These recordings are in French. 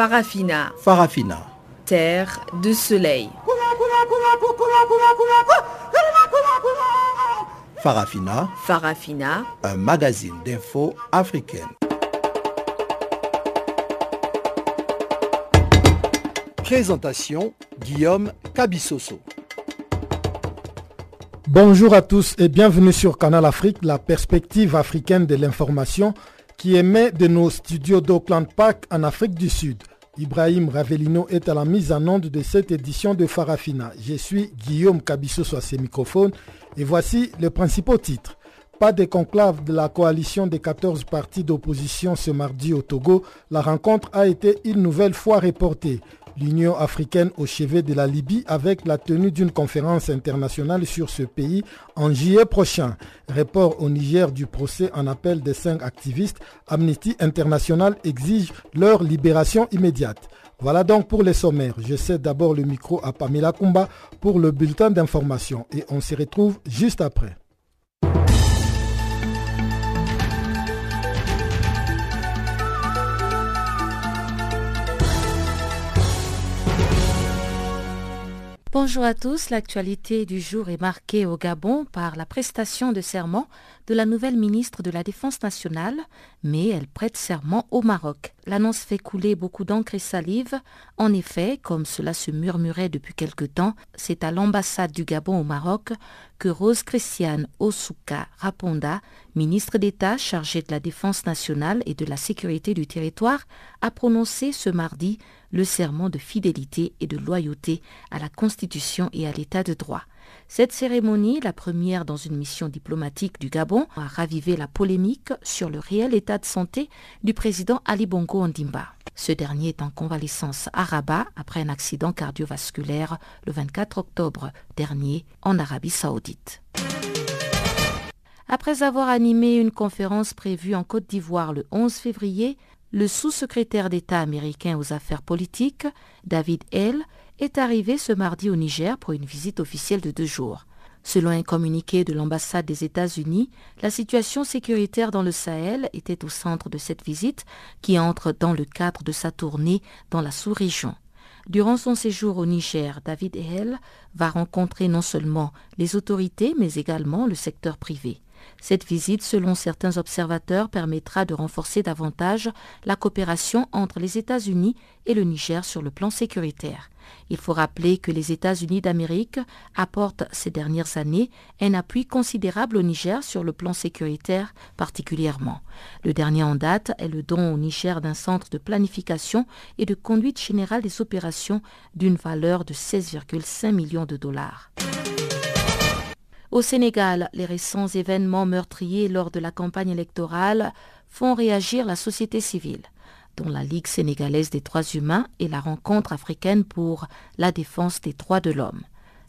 Farafina. Farafina. Terre de soleil. Farafina. Farafina. Un magazine d'infos africaine. Présentation Guillaume Cabissoso. Bonjour à tous et bienvenue sur Canal Afrique, la perspective africaine de l'information qui émet de nos studios d'Auckland Park en Afrique du Sud. Ibrahim Ravelino est à la mise en onde de cette édition de Farafina. Je suis Guillaume Cabissoso sur ses microphones et voici les principaux titres. Pas de conclave de la coalition des 14 partis d'opposition ce mardi au Togo, la rencontre a été une nouvelle fois reportée l'Union africaine au chevet de la Libye avec la tenue d'une conférence internationale sur ce pays en juillet prochain. Report au Niger du procès en appel des cinq activistes, Amnesty International exige leur libération immédiate. Voilà donc pour les sommaires. Je cède d'abord le micro à Pamela Kumba pour le bulletin d'information et on se retrouve juste après. Bonjour à tous, l'actualité du jour est marquée au Gabon par la prestation de serment de la nouvelle ministre de la Défense nationale, mais elle prête serment au Maroc. L'annonce fait couler beaucoup d'encre et salive. En effet, comme cela se murmurait depuis quelque temps, c'est à l'ambassade du Gabon au Maroc que Rose Christiane Osuka Raponda, ministre d'État chargée de la Défense nationale et de la sécurité du territoire, a prononcé ce mardi le serment de fidélité et de loyauté à la Constitution et à l'État de droit. Cette cérémonie, la première dans une mission diplomatique du Gabon, a ravivé la polémique sur le réel état de santé du président Ali Bongo Ondimba. Ce dernier est en convalescence à Rabat après un accident cardiovasculaire le 24 octobre dernier en Arabie saoudite. Après avoir animé une conférence prévue en Côte d'Ivoire le 11 février, le sous-secrétaire d'État américain aux affaires politiques, David Hale, est arrivé ce mardi au Niger pour une visite officielle de deux jours. Selon un communiqué de l'ambassade des États-Unis, la situation sécuritaire dans le Sahel était au centre de cette visite qui entre dans le cadre de sa tournée dans la sous-région. Durant son séjour au Niger, David Hale va rencontrer non seulement les autorités mais également le secteur privé. Cette visite, selon certains observateurs, permettra de renforcer davantage la coopération entre les États-Unis et le Niger sur le plan sécuritaire. Il faut rappeler que les États-Unis d'Amérique apportent ces dernières années un appui considérable au Niger sur le plan sécuritaire particulièrement. Le dernier en date est le don au Niger d'un centre de planification et de conduite générale des opérations d'une valeur de 16,5 millions de dollars. Au Sénégal, les récents événements meurtriers lors de la campagne électorale font réagir la société civile, dont la Ligue sénégalaise des droits humains et la rencontre africaine pour la défense des droits de l'homme,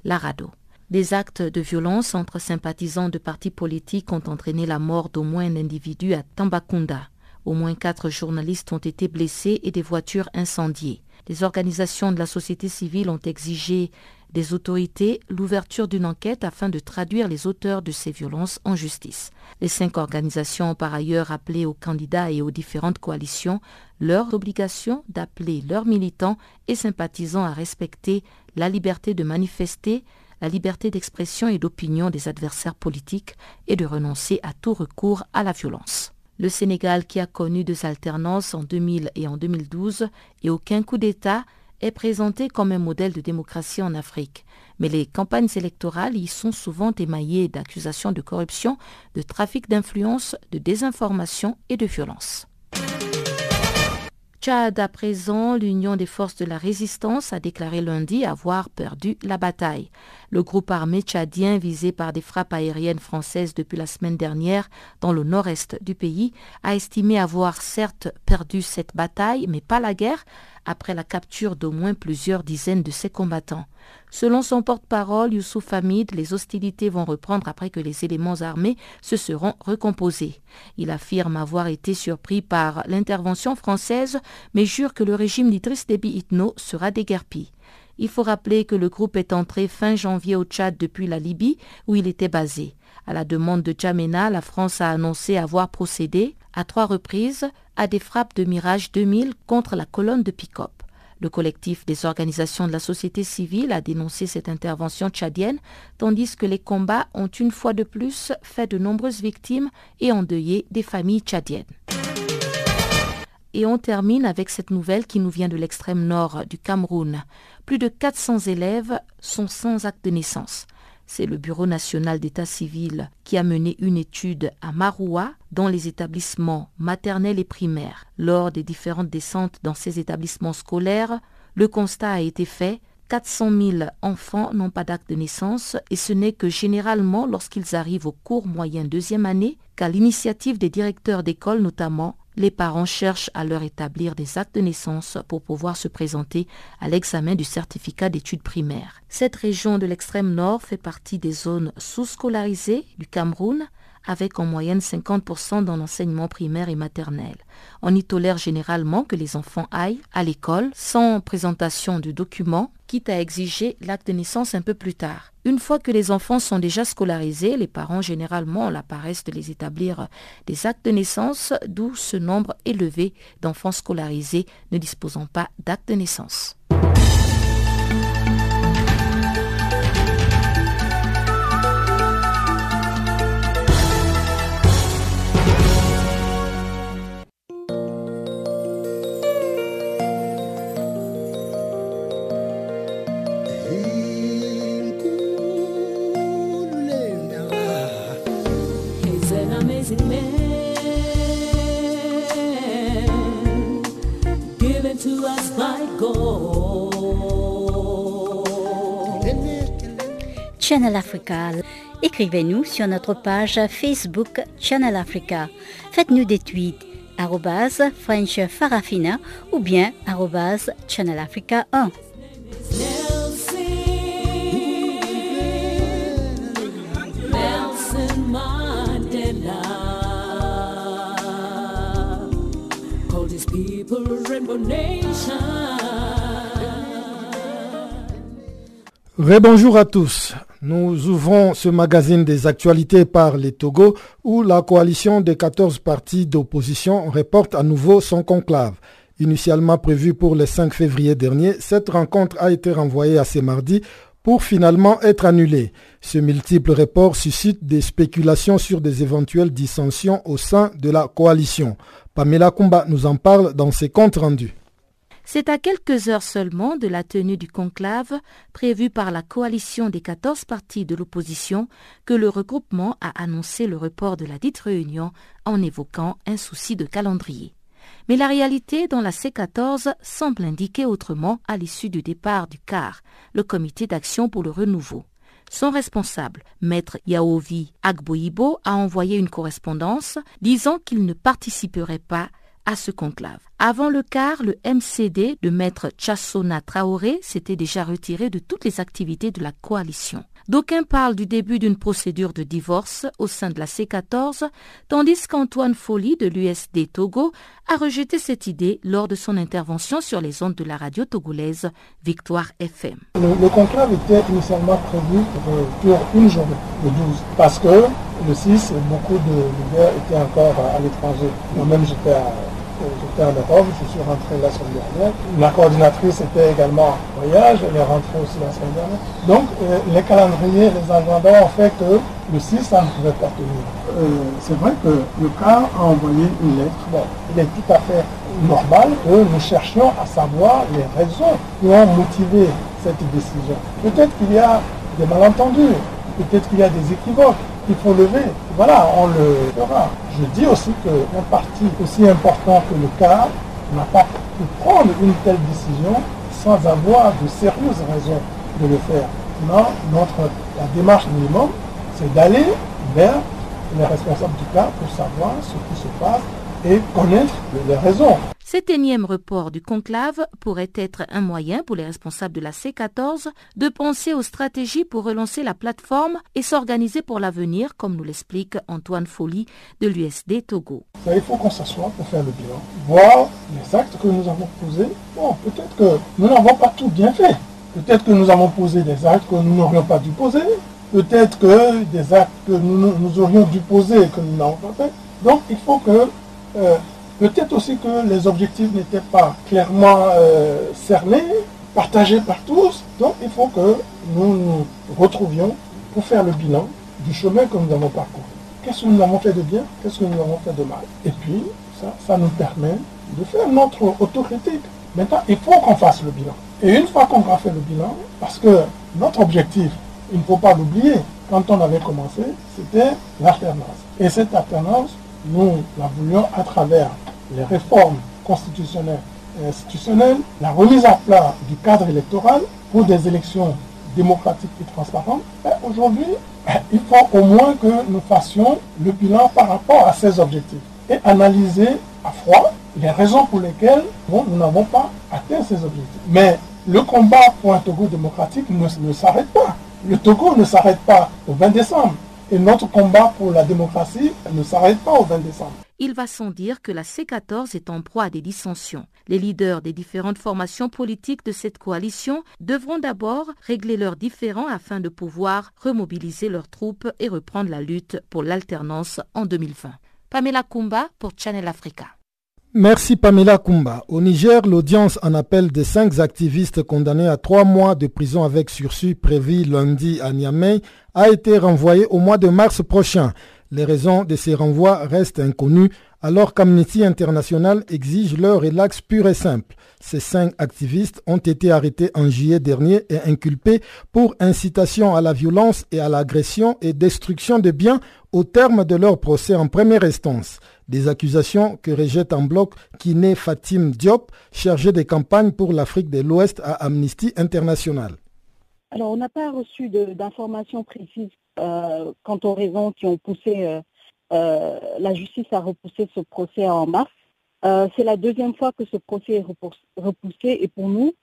l'ARADO. Des actes de violence entre sympathisants de partis politiques ont entraîné la mort d'au moins un individu à Tambacounda. Au moins quatre journalistes ont été blessés et des voitures incendiées. Les organisations de la société civile ont exigé des autorités l'ouverture d'une enquête afin de traduire les auteurs de ces violences en justice. Les cinq organisations ont par ailleurs rappelé aux candidats et aux différentes coalitions leur obligation d'appeler leurs militants et sympathisants à respecter la liberté de manifester, la liberté d'expression et d'opinion des adversaires politiques et de renoncer à tout recours à la violence. Le Sénégal, qui a connu deux alternances en 2000 et en 2012 et aucun coup d'État, est présenté comme un modèle de démocratie en Afrique. Mais les campagnes électorales y sont souvent émaillées d'accusations de corruption, de trafic d'influence, de désinformation et de violence. Tchad, à présent, l'Union des forces de la résistance a déclaré lundi avoir perdu la bataille. Le groupe armé tchadien visé par des frappes aériennes françaises depuis la semaine dernière dans le nord-est du pays a estimé avoir certes perdu cette bataille, mais pas la guerre, après la capture d'au moins plusieurs dizaines de ses combattants. Selon son porte-parole, Youssouf Hamid, les hostilités vont reprendre après que les éléments armés se seront recomposés. Il affirme avoir été surpris par l'intervention française, mais jure que le régime d'Idriss Déby Itno sera déguerpi. Il faut rappeler que le groupe est entré fin janvier au Tchad depuis la Libye, où il était basé. À la demande de Djamena, la France a annoncé avoir procédé à trois reprises à des frappes de Mirage 2000 contre la colonne de pick-up. Le collectif des organisations de la société civile a dénoncé cette intervention tchadienne, tandis que les combats ont une fois de plus fait de nombreuses victimes et endeuillé des familles tchadiennes. Et on termine avec cette nouvelle qui nous vient de l'extrême nord du Cameroun. Plus de 400 élèves sont sans acte de naissance. C'est le Bureau national d'état civil qui a mené une étude à Maroua dans les établissements maternels et primaires. Lors des différentes descentes dans ces établissements scolaires, le constat a été fait 400 000 enfants n'ont pas d'acte de naissance et ce n'est que généralement lorsqu'ils arrivent au cours moyen deuxième année qu'à l'initiative des directeurs d'école notamment, les parents cherchent à leur établir des actes de naissance pour pouvoir se présenter à l'examen du certificat d'études primaires. Cette région de l'extrême nord fait partie des zones sous-scolarisées du Cameroun avec en moyenne 50% dans l'enseignement primaire et maternel. On y tolère généralement que les enfants aillent à l'école sans présentation de documents, quitte à exiger l'acte de naissance un peu plus tard. Une fois que les enfants sont déjà scolarisés, les parents généralement l'apparaissent de les établir des actes de naissance, d'où ce nombre élevé d'enfants scolarisés ne disposant pas d'acte de naissance. Channel Africa. Écrivez-nous sur notre page Facebook Channel Africa. Faites-nous des tweets French Farafina ou bien Channel Africa 1. Rebonjour à tous. Nous ouvrons ce magazine des actualités par les Togo où la coalition des 14 partis d'opposition reporte à nouveau son conclave. Initialement prévu pour le 5 février dernier, cette rencontre a été renvoyée à ce mardi pour finalement être annulée. Ce multiple report suscite des spéculations sur des éventuelles dissensions au sein de la coalition. Pamela Kumba nous en parle dans ses comptes rendus. C'est à quelques heures seulement de la tenue du conclave prévu par la coalition des 14 partis de l'opposition que le regroupement a annoncé le report de la dite réunion en évoquant un souci de calendrier. Mais la réalité dans la C14 semble indiquer autrement à l'issue du départ du CAR, le comité d'action pour le renouveau. Son responsable, maître Yaovi Agboibo, a envoyé une correspondance disant qu'il ne participerait pas à ce conclave. Avant le quart, le MCD de maître Chassona Traoré s'était déjà retiré de toutes les activités de la coalition. D'aucuns parlent du début d'une procédure de divorce au sein de la C14, tandis qu'Antoine Folly de l'USD Togo a rejeté cette idée lors de son intervention sur les ondes de la radio togolaise Victoire FM. Le, conclave était initialement prévu pour, une journée, le 12, parce que le 6, beaucoup de leaders étaient encore à l'étranger. Moi-même, j'étais à j'étais en Europe, je suis rentré la semaine dernière. La coordinatrice était également en voyage, elle est rentrée aussi la semaine dernière. Donc euh, les calendriers, les agendas ont fait que le 6, ça ne pouvait pas tenir. Euh, c'est vrai que le cas a envoyé une lettre. Bon, il est tout à fait normal que nous cherchions à savoir les raisons qui ont motivé cette décision. Peut-être qu'il y a des malentendus, peut-être qu'il y a des équivoques, il faut lever. Voilà, on le fera. Je dis aussi qu'un parti aussi important que le CAR n'a pas pu prendre une telle décision sans avoir de sérieuses raisons de le faire. Non, notre, la démarche minimum, c'est d'aller vers les responsables du CAR pour savoir ce qui se passe et connaître les raisons. Cet énième report du conclave pourrait être un moyen pour les responsables de la C14 de penser aux stratégies pour relancer la plateforme et s'organiser pour l'avenir, comme nous l'explique Antoine Folly de l'USD Togo. Il faut qu'on s'assoie pour faire le bilan, voir les actes que nous avons posés. Bon, peut-être que nous n'avons pas tout bien fait. Peut-être que nous avons posé des actes que nous n'aurions pas dû poser. Peut-être que des actes que nous, nous aurions dû poser et que nous n'avons pas fait. Donc il faut que Peut-être aussi que les objectifs n'étaient pas clairement cernés, partagés par tous. Donc il faut que nous nous retrouvions pour faire le bilan du chemin que nous avons parcouru. Qu'est-ce que nous avons fait de bien Qu'est-ce que nous avons fait de mal? Et puis, ça, ça nous permet de faire notre autocritique. Maintenant, il faut qu'on fasse le bilan. Et une fois qu'on a fait le bilan, parce que notre objectif, il ne faut pas l'oublier, quand on avait commencé, c'était l'alternance. Et cette alternance, nous la voulions à travers les réformes constitutionnelles et institutionnelles, la remise à plat du cadre électoral pour des élections démocratiques et transparentes. Aujourd'hui, il faut au moins que nous fassions le bilan par rapport à ces objectifs et analyser à froid les raisons pour lesquelles nous n'avons pas atteint ces objectifs. Mais le combat pour un Togo démocratique ne, ne s'arrête pas. Le Togo ne s'arrête pas au 20 décembre. Et notre combat pour la démocratie ne s'arrête pas au 20 décembre. Il va sans dire que la C14 est en proie à des dissensions. Les leaders des différentes formations politiques de cette coalition devront d'abord régler leurs différends afin de pouvoir remobiliser leurs troupes et reprendre la lutte pour l'alternance en 2020. Pamela Kumba pour Channel Africa. Merci Pamela Kumba. Au Niger, l'audience en appel de cinq activistes condamnés à trois mois de prison avec sursis prévu lundi à Niamey a été renvoyée au mois de mars prochain. Les raisons de ces renvois restent inconnues alors qu'Amnesty International exige leur relax pur et simple. Ces cinq activistes ont été arrêtés en juillet dernier et inculpés pour incitation à la violence et à l'agression et destruction de biens au terme de leur procès en première instance. Des accusations que rejette en bloc Kiné Fatim Diop, chargé des campagnes pour l'Afrique de l'Ouest à Amnesty International. Alors, on n'a pas reçu d'informations précises euh, quant aux raisons qui ont poussé euh, euh, la justice à repousser ce procès en mars. c'est la deuxième fois que ce procès est repoussé et pour nous,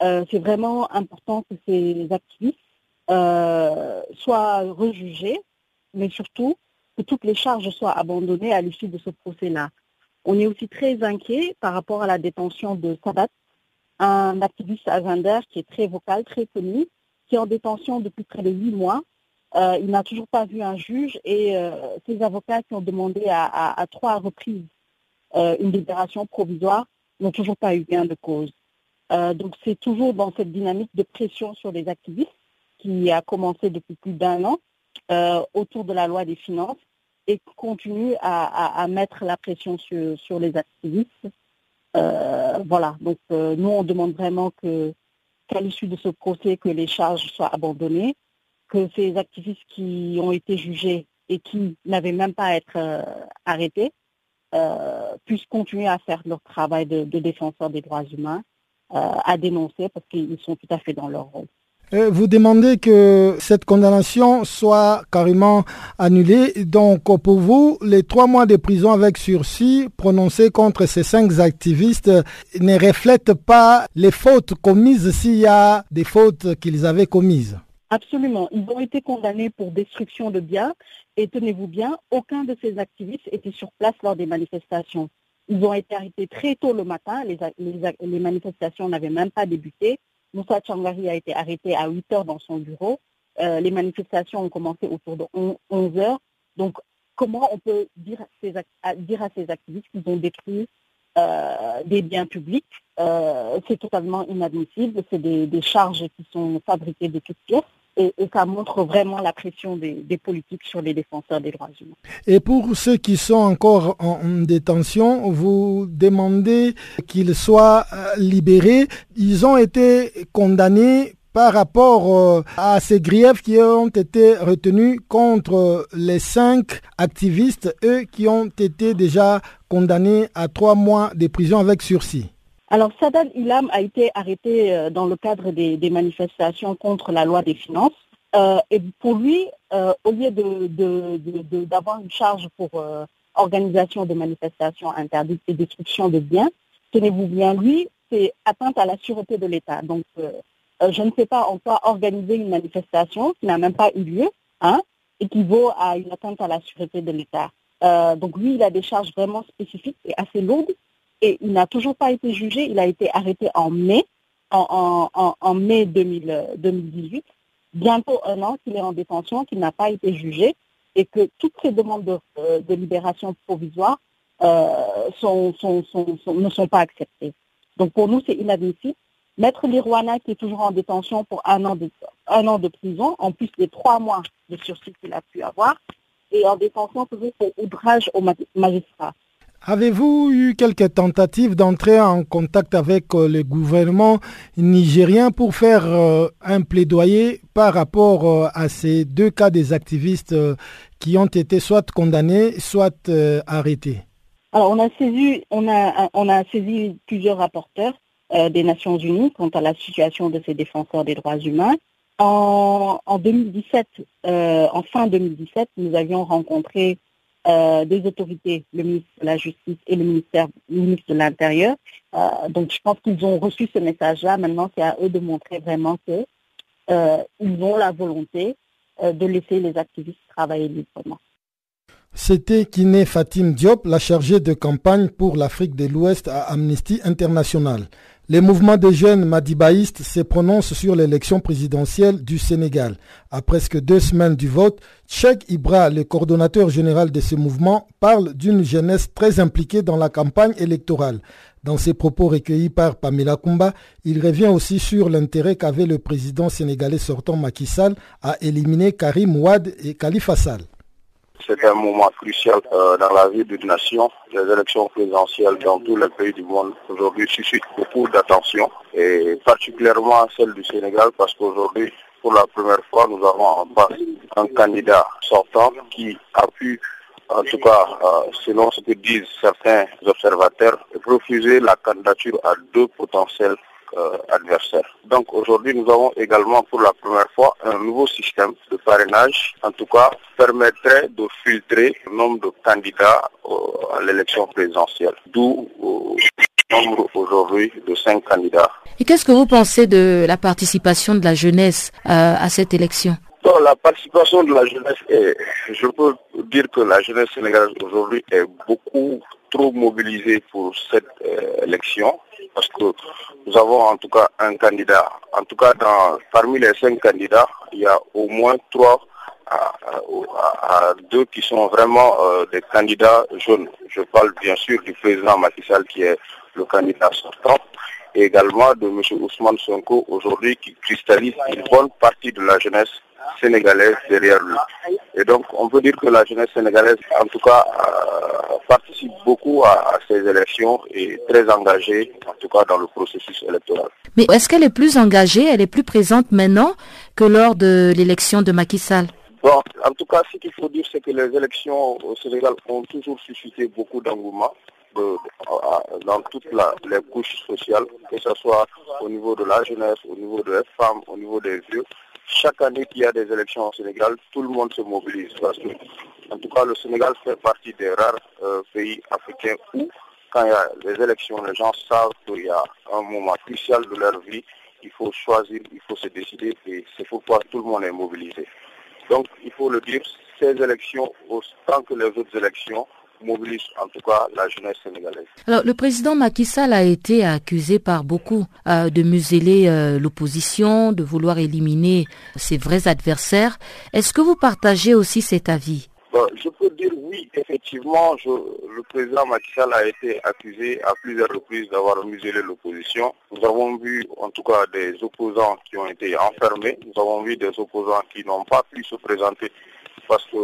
c'est vraiment important que ces activistes soient rejugés, mais surtout que toutes les charges soient abandonnées à l'issue de ce procès-là. On est aussi très inquiet par rapport à la détention de Sabat, un activiste Azander qui est très vocal, très connu, qui est en détention depuis près de huit mois. Euh, il n'a toujours pas vu un juge et euh, ses avocats qui ont demandé à, trois reprises euh, une libération provisoire n'ont toujours pas eu gain de cause. donc c'est toujours dans cette dynamique de pression sur les activistes qui a commencé depuis plus d'un an autour de la loi des finances et continue à, mettre la pression sur, les activistes. Euh, voilà, donc euh, nous on demande vraiment qu'à l'issue de ce procès, que les charges soient abandonnées, que ces activistes qui ont été jugés et qui n'avaient même pas à être arrêtés puissent continuer à faire leur travail de, de défenseur des droits humains, à dénoncer parce qu'ils sont tout à fait dans leur rôle. Euh, vous demandez que cette condamnation soit carrément annulée. Donc, pour vous, les trois mois de prison avec sursis prononcés contre ces cinq activistes ne reflètent pas les fautes commises s'il y a des fautes qu'ils avaient commises. Absolument. Ils ont été condamnés pour destruction de biens. Et tenez-vous bien, aucun de ces activistes était sur place lors des manifestations. Ils ont été arrêtés très tôt le matin. Les, les manifestations n'avaient même pas débuté. Moussa Changari a été arrêté à 8 heures dans son bureau. Euh, les manifestations ont commencé autour de 11 heures. Donc, comment on peut dire à ces, activistes qu'ils ont détruit euh, des biens publics? Euh, C'est totalement inadmissible. C'est des, charges qui sont fabriquées de toutes pièces et, ça montre vraiment la pression des, politiques sur les défenseurs des droits humains. Et pour ceux qui sont encore en, détention, vous demandez qu'ils soient euh, libérés. Ils ont été condamnés par rapport euh, à ces griefs qui ont été retenus contre les cinq activistes, eux qui ont été déjà condamnés à trois mois de prison avec sursis. Alors, Sadal Ilham a été arrêté euh, dans le cadre des, manifestations contre la loi des finances. Euh, et pour lui, euh, au lieu d'avoir une charge pour organisation de manifestations interdites et destruction de biens, tenez-vous bien, lui, c'est atteinte à la sûreté de l'État. Donc, je ne sais pas, on peut organiser une manifestation qui n'a même pas eu lieu, hein, équivaut à une atteinte à la sûreté de l'État. donc, lui, il a des charges vraiment spécifiques et assez lourdes et il n'a toujours pas été jugé. Il a été arrêté en mai, en, mai 2018, bientôt un an qu'il est en détention, qu'il n'a pas été jugé et que toutes ces demandes de, euh, libération provisoire sont, ne sont pas acceptées. Donc pour nous, c'est inadmissible. Maître Lirouana, qui est toujours en détention pour un an de, un an de prison, en plus des trois mois de sursis qu'il a pu avoir, et en détention toujours pour ouvrage au magistrat. Avez-vous eu quelques tentatives d'entrer en contact avec euh, le gouvernement nigérien pour faire euh, un plaidoyer par rapport euh, à ces deux cas des activistes qui ont été soit condamnés, soit arrêtés? Alors on a saisi, on a, on a saisi plusieurs rapporteurs des Nations Unies quant à la situation de ces défenseurs des droits humains. En, en 2017, en fin 2017, nous avions rencontré euh, des autorités, le ministre de la Justice et le ministère, ministre de l'Intérieur. Euh, donc je pense qu'ils ont reçu ce message-là. Maintenant, c'est à eux de montrer vraiment qu'ils euh, ont la volonté de laisser les activistes travailler librement. C'était Kiné Fatim Diop, la chargée de campagne pour l'Afrique de l'Ouest à Amnesty International. Les mouvements des jeunes madibaïstes se prononcent sur l'élection présidentielle du Sénégal. À presque deux semaines du vote, Cheikh Ibra, le coordonnateur général de ce mouvement, parle d'une jeunesse très impliquée dans la campagne électorale. Dans ses propos recueillis par Pamela Kumba, il revient aussi sur l'intérêt qu'avait le président sénégalais sortant Macky Sall à éliminer Karim Ouad et Khalifa Sall. C'est un moment crucial euh, dans la vie d'une nation. Les élections présidentielles dans tous les pays du monde aujourd'hui suscitent beaucoup d'attention et particulièrement celle du Sénégal parce qu'aujourd'hui, pour la première fois, nous avons en face un candidat sortant qui a pu en tout cas, euh, selon ce que disent certains observateurs, refuser la candidature à deux potentiels euh, adversaires. Donc aujourd'hui, nous avons également pour la première fois un nouveau système de parrainage, en tout cas, permettrait de filtrer le nombre de candidats euh, à l'élection présidentielle, d'où le nombre aujourd'hui de cinq candidats. Et qu'est-ce que vous pensez de la participation de la jeunesse euh, à cette élection? La participation de la jeunesse, est, je peux dire que la jeunesse sénégalaise aujourd'hui est beaucoup trop mobilisée pour cette élection parce que nous avons en tout cas un candidat. En tout cas, parmi les cinq candidats, il y a au moins trois à, deux qui sont vraiment euh, des candidats jeunes. Je parle bien sûr du président Macky Sall qui est le candidat sortant et également de M. Ousmane Sonko aujourd'hui qui cristallise une bonne partie de la jeunesse sénégalaise derrière lui. Et donc on peut dire que la jeunesse sénégalaise en tout cas euh, participe beaucoup à, ces élections et très engagée en tout cas dans le processus électoral. Mais est-ce qu'elle est plus engagée, elle est plus présente maintenant que lors de l'élection de Macky Sall? Bon, en tout cas, ce qu'il faut dire, c'est que les élections au Sénégal ont toujours suscité beaucoup d'engouement dans toutes les couches sociales, que ce soit au niveau de la jeunesse, au niveau des femmes, au niveau des vieux chaque année qu'il y a des élections au Sénégal, tout le monde se mobilise. Parce que, en tout cas, le Sénégal fait partie des rares euh, pays africains où, quand il y a les élections, les gens savent qu'il y a un moment crucial de leur vie, il faut choisir, il faut se décider, et c'est pourquoi tout le monde est mobilisé. Donc, il faut le dire, ces élections, autant que les autres élections, mobilise en tout cas la jeunesse sénégalaise. Alors, le président Macky Sall a été accusé par beaucoup euh, de museler euh, l'opposition, de vouloir éliminer ses vrais adversaires. Est-ce que vous partagez aussi cet avis? Je peux dire oui, effectivement, le président Macky Sall a été accusé à plusieurs reprises d'avoir muselé l'opposition. Nous avons vu en tout cas des opposants qui ont été enfermés, nous avons vu des opposants qui n'ont pas pu se présenter parce que,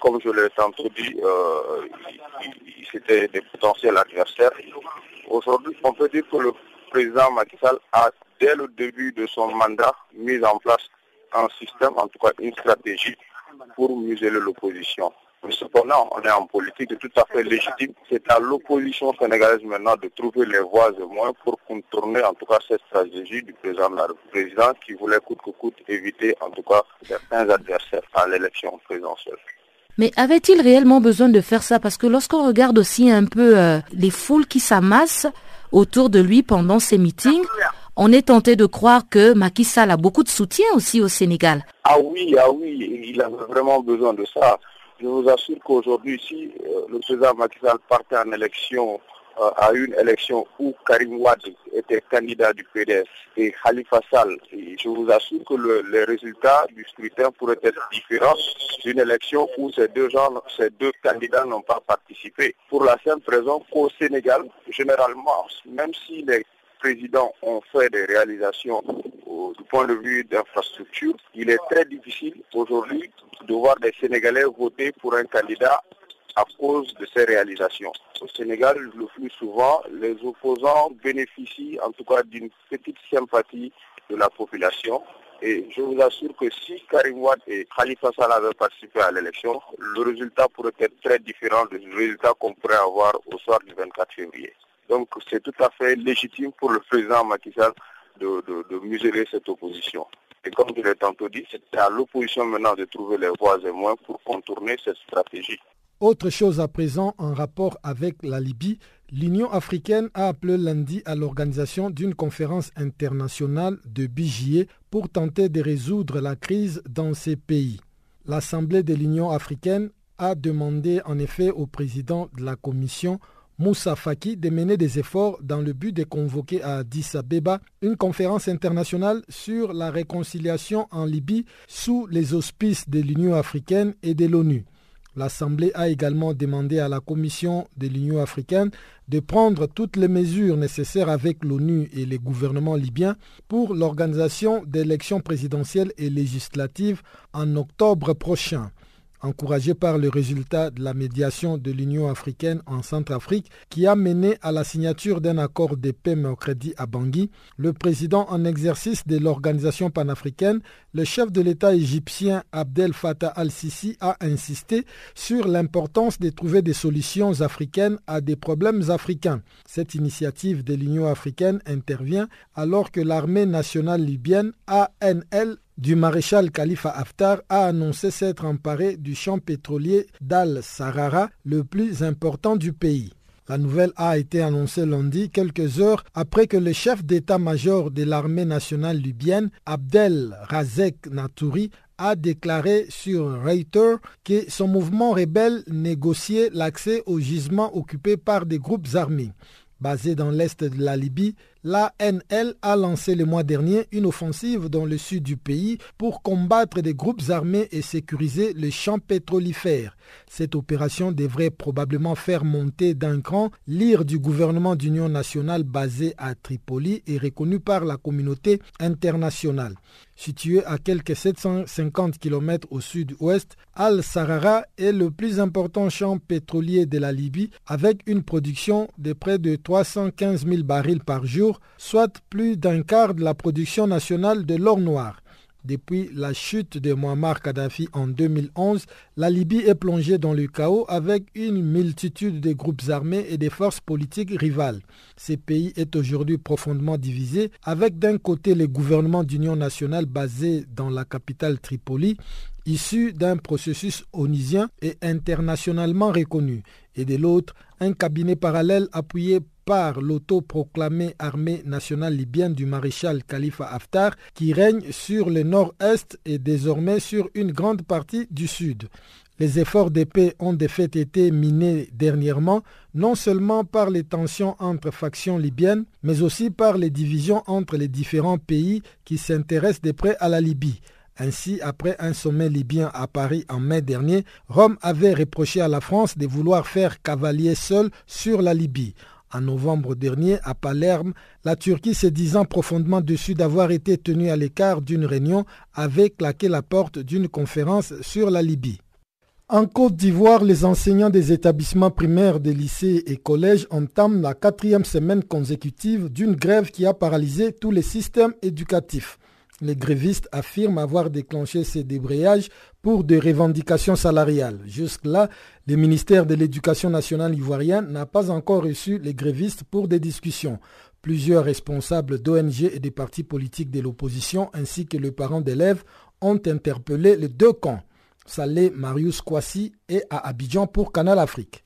comme je l'ai tantôt dit, euh, c'était des potentiels adversaires. Aujourd'hui, on peut dire que le président Macky Sall a, dès le début de son mandat, mis en place un système, en tout cas une stratégie pour museler l'opposition. Mais cependant, on est en politique tout à fait légitime. C'est à l'opposition sénégalaise maintenant de trouver les voies et moyens pour contourner en tout cas cette stratégie du président, président qui voulait coûte que coûte éviter en tout cas certains adversaires à l'élection présidentielle. Mais avait-il réellement besoin de faire ça? Parce que lorsqu'on regarde aussi un peu euh, les foules qui s'amassent autour de lui pendant ces meetings, on est tenté de croire que Macky Sall a beaucoup de soutien aussi au Sénégal. Ah oui, ah oui, il avait vraiment besoin de ça. Je vous assure qu'aujourd'hui, si euh, le président Macky Sall partait en élection euh, à une élection où Karim Ouad était candidat du PDS et Khalifa Sall, je vous assure que le, les résultats du scrutin pourraient être différents d'une élection où ces deux gens, ces deux candidats n'ont pas participé. Pour la simple raison qu'au Sénégal, généralement, même si les présidents ont fait des réalisations du point de vue d'infrastructure, il est très difficile aujourd'hui de voir des Sénégalais voter pour un candidat à cause de ces réalisations. Au Sénégal, le plus souvent, les opposants bénéficient en tout cas d'une petite sympathie de la population. Et je vous assure que si Karim Wad et Khalifa Sall avaient participé à l'élection, le résultat pourrait être très différent du résultat qu'on pourrait avoir au soir du 24 février. Donc c'est tout à fait légitime pour le président Macky Sall de, de, museler cette opposition. Et comme je l'ai tantôt dit, c'est à l'opposition maintenant de trouver les voies et moyens pour contourner cette stratégie. Autre chose à présent en rapport avec la Libye, l'Union africaine a appelé lundi à l'organisation d'une conférence internationale de Bigier pour tenter de résoudre la crise dans ces pays. L'Assemblée de l'Union africaine a demandé en effet au président de la Commission Moussa Faki de mener des efforts dans le but de convoquer à Addis Abeba une conférence internationale sur la réconciliation en Libye sous les auspices de l'Union africaine et de l'ONU. L'Assemblée a également demandé à la Commission de l'Union africaine de prendre toutes les mesures nécessaires avec l'ONU et les gouvernements libyens pour l'organisation d'élections présidentielles et législatives en octobre prochain. Encouragé par le résultat de la médiation de l'Union africaine en Centrafrique qui a mené à la signature d'un accord de paix mercredi à Bangui, le président en exercice de l'organisation panafricaine, le chef de l'État égyptien Abdel Fattah al-Sisi a insisté sur l'importance de trouver des solutions africaines à des problèmes africains. Cette initiative de l'Union africaine intervient alors que l'armée nationale libyenne ANL du maréchal Khalifa Haftar a annoncé s'être emparé du champ pétrolier d'Al-Sarara, le plus important du pays. La nouvelle a été annoncée lundi, quelques heures après que le chef d'état-major de l'armée nationale libyenne, Abdel Razek Natouri, a déclaré sur Reuters que son mouvement rebelle négociait l'accès aux gisements occupés par des groupes armés. Basé dans l'est de la Libye, l'ANL a lancé le mois dernier une offensive dans le sud du pays pour combattre des groupes armés et sécuriser les champs pétrolifères. Cette opération devrait probablement faire monter d'un cran l'ire du gouvernement d'union nationale basé à Tripoli et reconnu par la communauté internationale. Situé à quelques 750 km au sud-ouest, Al-Sarara est le plus important champ pétrolier de la Libye avec une production de près de 315 000 barils par jour, soit plus d'un quart de la production nationale de l'or noir. Depuis la chute de Muammar Kadhafi en 2011, la Libye est plongée dans le chaos avec une multitude de groupes armés et des forces politiques rivales. Ce pays est aujourd'hui profondément divisé avec d'un côté le gouvernement d'union nationale basé dans la capitale Tripoli, issu d'un processus onusien et internationalement reconnu, et de l'autre un cabinet parallèle appuyé par l'autoproclamée armée nationale libyenne du maréchal Khalifa Haftar qui règne sur le nord-est et désormais sur une grande partie du sud. Les efforts de paix ont de fait été minés dernièrement, non seulement par les tensions entre factions libyennes, mais aussi par les divisions entre les différents pays qui s'intéressent de près à la Libye. Ainsi, après un sommet libyen à Paris en mai dernier, Rome avait reproché à la France de vouloir faire cavalier seul sur la Libye. En novembre dernier, à Palerme, la Turquie se disant profondément déçue d'avoir été tenue à l'écart d'une réunion avait claqué la porte d'une conférence sur la Libye. En Côte d'Ivoire, les enseignants des établissements primaires des lycées et collèges entament la quatrième semaine consécutive d'une grève qui a paralysé tous les systèmes éducatifs. Les grévistes affirment avoir déclenché ces débrayages pour des revendications salariales. Jusque-là, le ministère de l'Éducation nationale ivoirienne n'a pas encore reçu les grévistes pour des discussions. Plusieurs responsables d'ONG et des partis politiques de l'opposition ainsi que les parents d'élèves ont interpellé les deux camps. Salé Marius Kwasi et à Abidjan pour Canal Afrique.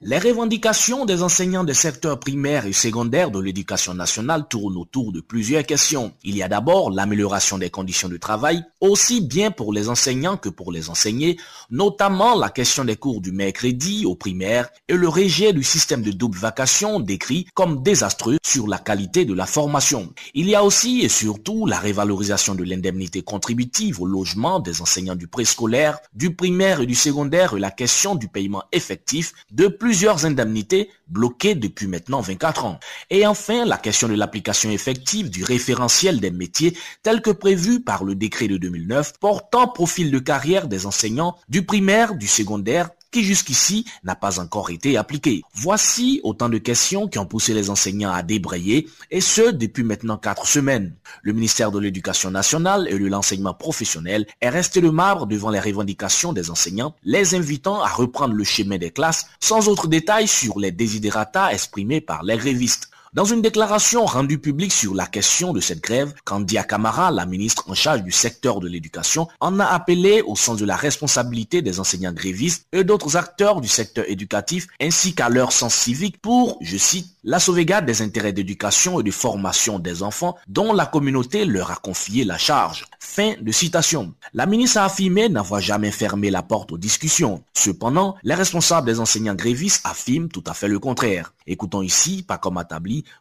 Les revendications des enseignants des secteurs primaires et secondaires de l'éducation nationale tournent autour de plusieurs questions. Il y a d'abord l'amélioration des conditions de travail, aussi bien pour les enseignants que pour les enseignés, notamment la question des cours du mercredi aux primaires et le rejet du système de double vacation décrit comme désastreux sur la qualité de la formation. Il y a aussi et surtout la révalorisation de l'indemnité contributive au logement des enseignants du préscolaire, du primaire et du secondaire et la question du paiement effectif de plus plusieurs indemnités bloquées depuis maintenant 24 ans. Et enfin, la question de l'application effective du référentiel des métiers tel que prévu par le décret de 2009 portant profil de carrière des enseignants du primaire, du secondaire qui jusqu'ici n'a pas encore été appliqué. Voici autant de questions qui ont poussé les enseignants à débrayer, et ce depuis maintenant quatre semaines. Le ministère de l'Éducation nationale et de l'enseignement professionnel est resté le marbre devant les revendications des enseignants, les invitant à reprendre le chemin des classes, sans autre détail sur les désidérata exprimés par les grévistes. Dans une déclaration rendue publique sur la question de cette grève, Candia Camara, la ministre en charge du secteur de l'éducation, en a appelé au sens de la responsabilité des enseignants grévistes et d'autres acteurs du secteur éducatif ainsi qu'à leur sens civique pour, je cite, la sauvegarde des intérêts d'éducation et de formation des enfants dont la communauté leur a confié la charge. Fin de citation. La ministre a affirmé n'avoir jamais fermé la porte aux discussions. Cependant, les responsables des enseignants grévistes affirment tout à fait le contraire. Écoutons ici Paco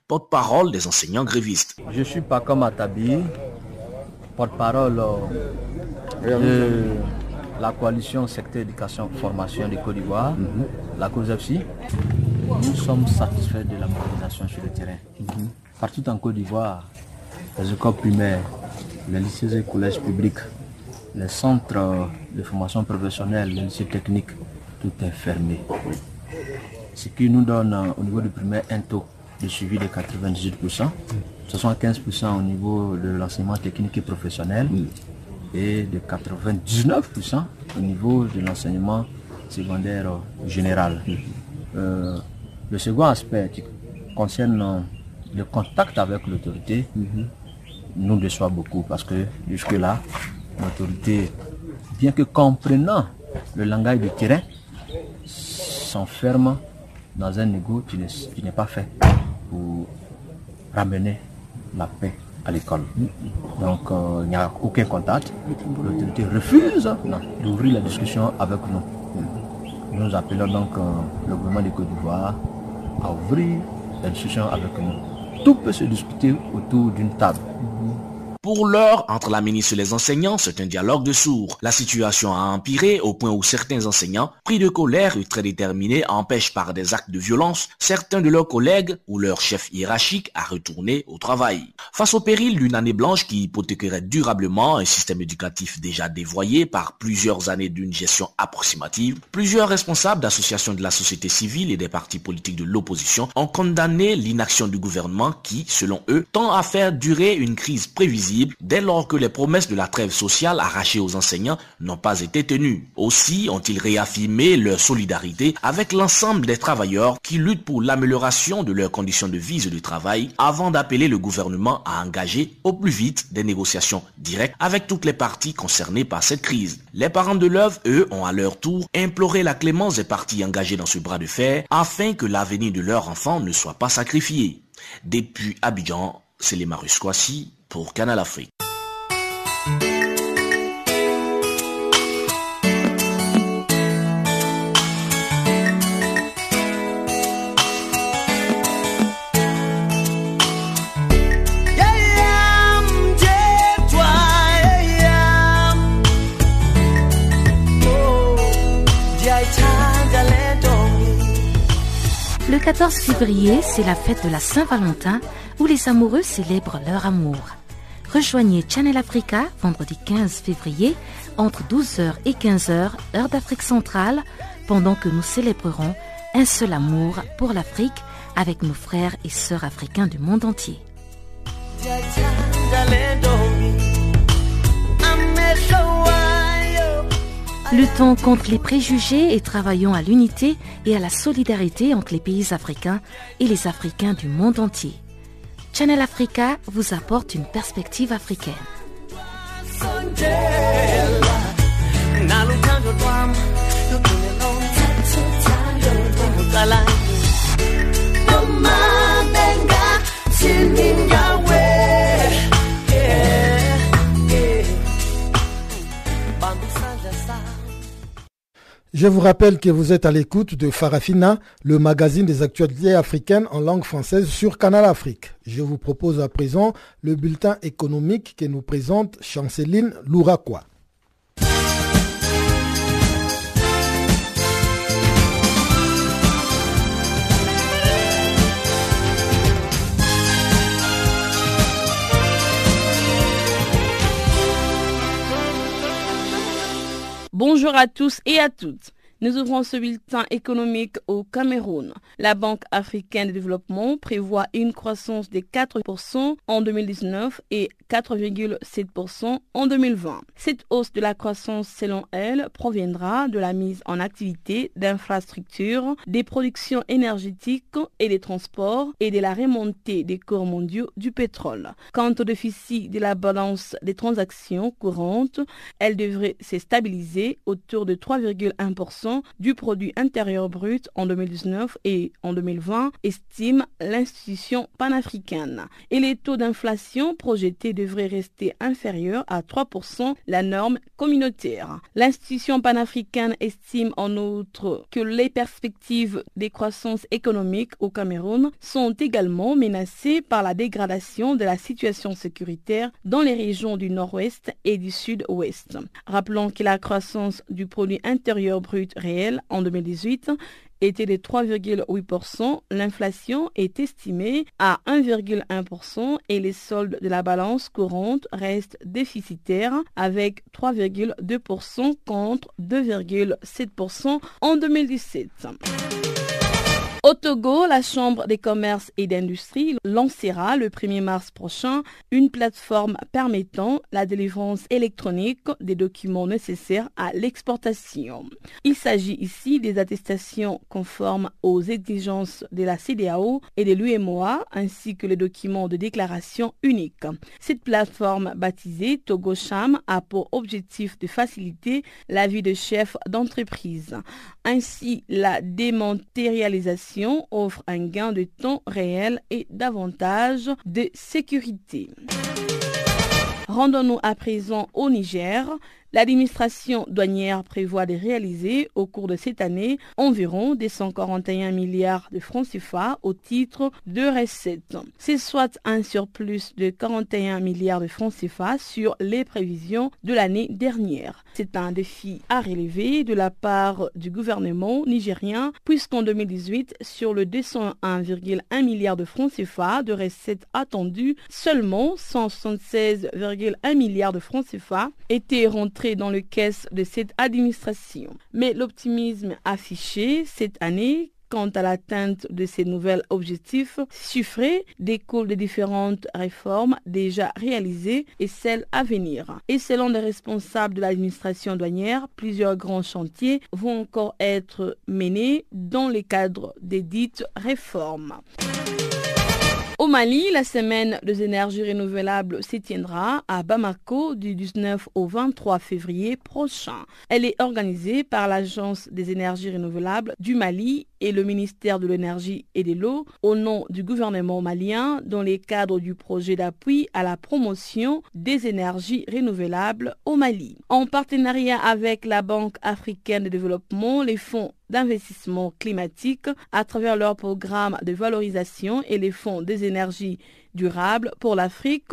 Porte-parole des enseignants grévistes. Je suis Paco Matabli, porte-parole euh, de la coalition secteur éducation formation de Côte d'Ivoire, mhm. la COSEPSI. Nous sommes satisfaits de la mobilisation sur le terrain. Mhm. Partout en Côte d'Ivoire, les écoles primaires, les lycées et collèges publics, les centres de formation professionnelle, les lycées techniques, tout est fermé. Ce qui nous donne euh, au niveau du primaire un taux de suivi de 98%, 75% au niveau de l'enseignement technique et professionnel et de 99% au niveau de l'enseignement secondaire général. Euh, le second aspect qui concerne le contact avec l'autorité nous déçoit beaucoup parce que jusque-là, l'autorité, bien que comprenant le langage du terrain, s'enferme dans un égo qui n'est pas fait pour ramener la paix à l'école. Donc euh, il n'y a aucun contact. L'autorité refuse d'ouvrir la discussion avec nous. Nous appelons donc euh, le gouvernement de Côte d'Ivoire à ouvrir la discussion avec nous. Tout peut se discuter autour d'une table. Pour l'heure, entre la ministre et les enseignants, c'est un dialogue de sourds. La situation a empiré au point où certains enseignants, pris de colère et très déterminés, empêchent par des actes de violence certains de leurs collègues ou leurs chefs hiérarchiques à retourner au travail. Face au péril d'une année blanche qui hypothéquerait durablement un système éducatif déjà dévoyé par plusieurs années d'une gestion approximative, plusieurs responsables d'associations de la société civile et des partis politiques de l'opposition ont condamné l'inaction du gouvernement qui, selon eux, tend à faire durer une crise prévisible dès lors que les promesses de la trêve sociale arrachées aux enseignants n'ont pas été tenues. Aussi ont-ils réaffirmé leur solidarité avec l'ensemble des travailleurs qui luttent pour l'amélioration de leurs conditions de vie et de travail avant d'appeler le gouvernement à engager au plus vite des négociations directes avec toutes les parties concernées par cette crise. Les parents de l'œuvre, eux, ont à leur tour imploré la clémence des parties engagées dans ce bras de fer afin que l'avenir de leur enfant ne soit pas sacrifié. Depuis Abidjan, c'est les Marus pour Canal Afrique. 14 février, c'est la fête de la Saint-Valentin où les amoureux célèbrent leur amour. Rejoignez Channel Africa vendredi 15 février entre 12h et 15h, heure d'Afrique centrale, pendant que nous célébrerons un seul amour pour l'Afrique avec nos frères et sœurs africains du monde entier. Luttons contre les préjugés et travaillons à l'unité et à la solidarité entre les pays africains et les Africains du monde entier. Channel Africa vous apporte une perspective africaine. Je vous rappelle que vous êtes à l'écoute de Farafina, le magazine des actualités africaines en langue française sur Canal Afrique. Je vous propose à présent le bulletin économique que nous présente Chanceline Louraquois. Bonjour à tous et à toutes. Nous ouvrons ce bulletin économique au Cameroun. La Banque africaine de développement prévoit une croissance de 4% en 2019 et 4,7% en 2020. Cette hausse de la croissance, selon elle, proviendra de la mise en activité d'infrastructures, des productions énergétiques et des transports et de la remontée des cours mondiaux du pétrole. Quant au déficit de la balance des transactions courantes, elle devrait se stabiliser autour de 3,1% du produit intérieur brut en 2019 et en 2020, estime l'institution panafricaine. Et les taux d'inflation projetés devraient rester inférieurs à 3%, la norme communautaire. L'institution panafricaine estime en outre que les perspectives des croissances économiques au Cameroun sont également menacées par la dégradation de la situation sécuritaire dans les régions du nord-ouest et du sud-ouest. Rappelons que la croissance du produit intérieur brut réel en 2018 était de 3,8%, l'inflation est estimée à 1,1% et les soldes de la balance courante restent déficitaires avec 3,2% contre 2,7% en 2017. Au Togo, la Chambre des commerces et d'industrie lancera le 1er mars prochain une plateforme permettant la délivrance électronique des documents nécessaires à l'exportation. Il s'agit ici des attestations conformes aux exigences de la CDAO et de l'UMOA ainsi que les documents de déclaration unique. Cette plateforme baptisée TogoCham a pour objectif de faciliter la vie de chefs d'entreprise. Ainsi, la dématérialisation offre un gain de temps réel et davantage de sécurité. Rendons-nous à présent au Niger. L'administration douanière prévoit de réaliser au cours de cette année environ 241 milliards de francs CFA au titre de recettes. C'est soit un surplus de 41 milliards de francs CFA sur les prévisions de l'année dernière. C'est un défi à relever de la part du gouvernement nigérien puisqu'en 2018, sur le 201,1 milliards de francs CFA de recettes attendues, seulement 176,1 milliards de francs CFA étaient rentrés dans le caisse de cette administration. Mais l'optimisme affiché cette année quant à l'atteinte de ces nouveaux objectifs chiffrés découle des différentes réformes déjà réalisées et celles à venir. Et selon les responsables de l'administration douanière, plusieurs grands chantiers vont encore être menés dans le cadre des dites réformes. Au Mali, la semaine des énergies renouvelables s'y tiendra à Bamako du 19 au 23 février prochain. Elle est organisée par l'Agence des énergies renouvelables du Mali et le ministère de l'énergie et de l'eau au nom du gouvernement malien dans les cadres du projet d'appui à la promotion des énergies renouvelables au Mali. En partenariat avec la Banque africaine de développement, les fonds d'investissement climatique à travers leur programme de valorisation et les fonds des énergies durables pour l'Afrique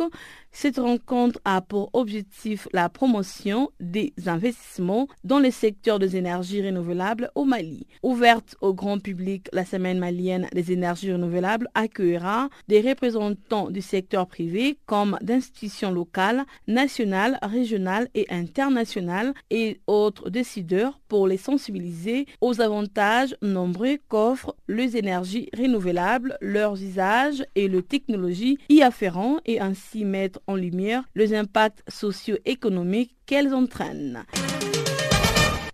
cette rencontre a pour objectif la promotion des investissements dans le secteur des énergies renouvelables au Mali. Ouverte au grand public, la semaine malienne des énergies renouvelables accueillera des représentants du secteur privé comme d'institutions locales, nationales, régionales et internationales et autres décideurs pour les sensibiliser aux avantages nombreux qu'offrent les énergies renouvelables, leurs usages et les technologies y afférents et ainsi mettre en lumière les impacts socio-économiques qu'elles entraînent.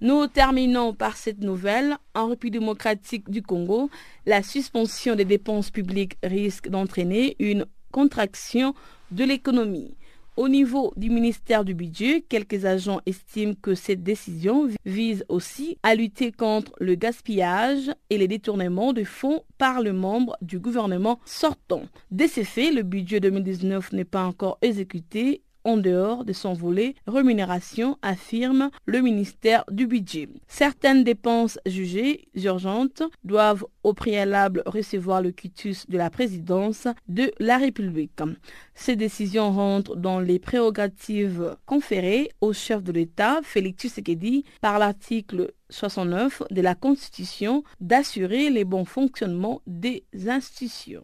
Nous terminons par cette nouvelle. En République démocratique du Congo, la suspension des dépenses publiques risque d'entraîner une contraction de l'économie. Au niveau du ministère du Budget, quelques agents estiment que cette décision vise aussi à lutter contre le gaspillage et les détournements de fonds par le membre du gouvernement sortant. De ces faits, le budget 2019 n'est pas encore exécuté en dehors de son volet rémunération, affirme le ministère du Budget. Certaines dépenses jugées urgentes doivent au préalable recevoir le quitus de la présidence de la République. Ces décisions rentrent dans les prérogatives conférées au chef de l'État, Félix Tshisekedi, par l'article 69 de la Constitution d'assurer les bons fonctionnements des institutions.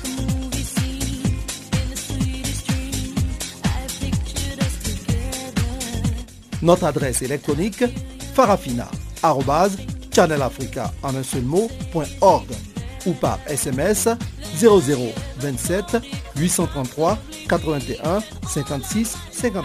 Notre adresse électronique farafina.channelafrica en un seul ou par SMS 0027 833 81 56 59.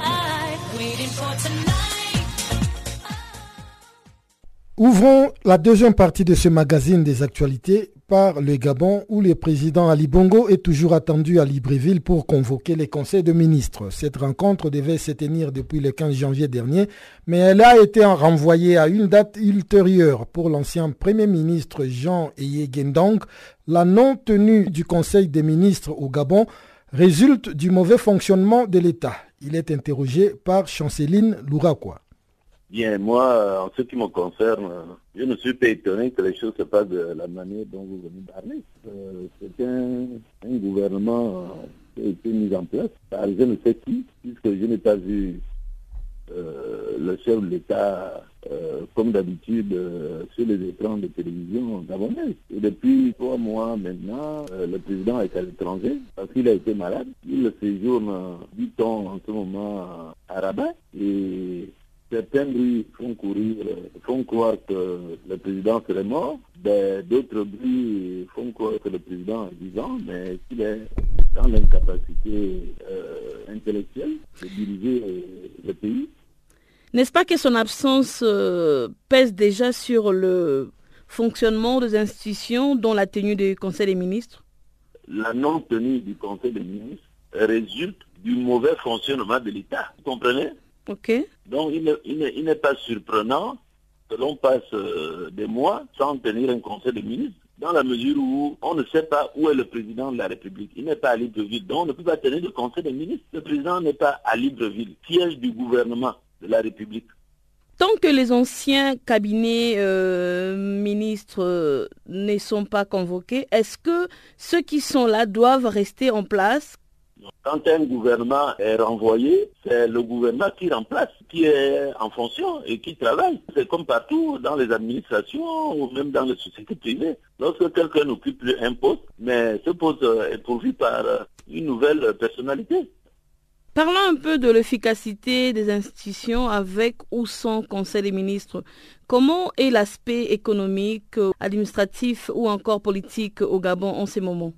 Ouvrons la deuxième partie de ce magazine des actualités par le Gabon où le président Ali Bongo est toujours attendu à Libreville pour convoquer les conseils de ministres. Cette rencontre devait se tenir depuis le 15 janvier dernier, mais elle a été renvoyée à une date ultérieure pour l'ancien Premier ministre Jean Eye Gendong. La non-tenue du conseil des ministres au Gabon résulte du mauvais fonctionnement de l'État. Il est interrogé par Chanceline Louraquois. Bien, moi, en ce qui me concerne, je ne suis pas étonné que les choses se passent de la manière dont vous venez de parler. Euh, c'est un, gouvernement qui a été mis en place par je ne sais qui, puisque je n'ai pas vu euh, le chef de l'État, euh, comme d'habitude, sur les écrans de télévision gabonais. Et depuis trois mois maintenant, le président est à l'étranger parce qu'il a été malade. Il séjourne, dit-on, en ce moment à Rabat. Et Certains bruits font courir, font croire que le président serait mort. Ben, d'autres bruits font croire que le président est vivant, mais qu'il est dans l'incapacité euh, intellectuelle de diriger le pays. N'est-ce pas que son absence euh, pèse déjà sur le fonctionnement des institutions, dont la tenue du Conseil des ministres? La non-tenue du Conseil des ministres résulte du mauvais fonctionnement de l'État. Vous comprenez? Donc il n'est pas surprenant que l'on passe euh, des mois sans tenir un conseil de ministres, dans la mesure où on ne sait pas où est le président de la République. Il n'est pas à Libreville, donc on ne peut pas tenir de conseil de ministres. Le président n'est pas à Libreville, siège du gouvernement de la République. Tant que les anciens cabinets euh, ministres euh, ne sont pas convoqués, est-ce que ceux qui sont là doivent rester en place quand un gouvernement est renvoyé, c'est le gouvernement qui remplace, qui est en fonction et qui travaille. C'est comme partout dans les administrations ou même dans les sociétés privées. Lorsque quelqu'un occupe un poste, mais ce poste est pourvu par une nouvelle personnalité. Parlons un peu de l'efficacité des institutions avec ou sans Conseil des ministres. Comment est l'aspect économique, administratif ou encore politique au Gabon en ces moments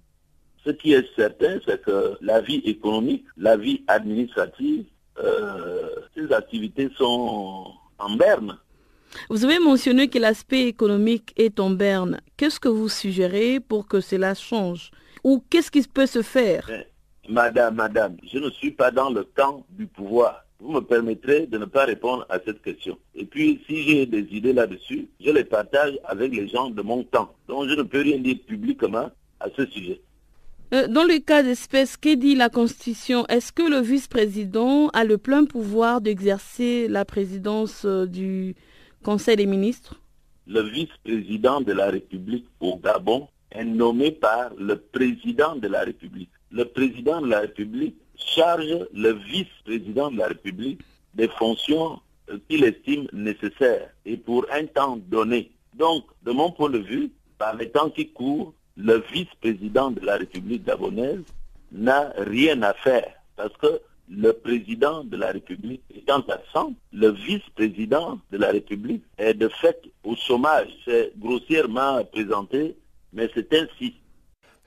ce qui est certain, c'est que la vie économique, la vie administrative, euh, ces activités sont en berne. Vous avez mentionné que l'aspect économique est en berne. Qu'est-ce que vous suggérez pour que cela change? Ou qu'est-ce qui peut se faire? Madame, madame, je ne suis pas dans le camp du pouvoir. Vous me permettrez de ne pas répondre à cette question. Et puis, si j'ai des idées là-dessus, je les partage avec les gens de mon temps. Donc, je ne peux rien dire publiquement à ce sujet. Euh, dans le cas d'espèce, qu'est dit la Constitution? Est-ce que le vice-président a le plein pouvoir d'exercer la présidence euh, du Conseil des ministres? Le vice-président de la République au Gabon est nommé par le président de la République. Le président de la République charge le vice-président de la République des fonctions euh, qu'il estime nécessaires et pour un temps donné. Donc, de mon point de vue, par les temps qui courent, le vice-président de la République gabonaise n'a rien à faire parce que le président de la République étant absent, le vice-président de la République est de fait au chômage. C'est grossièrement présenté, mais c'est ainsi.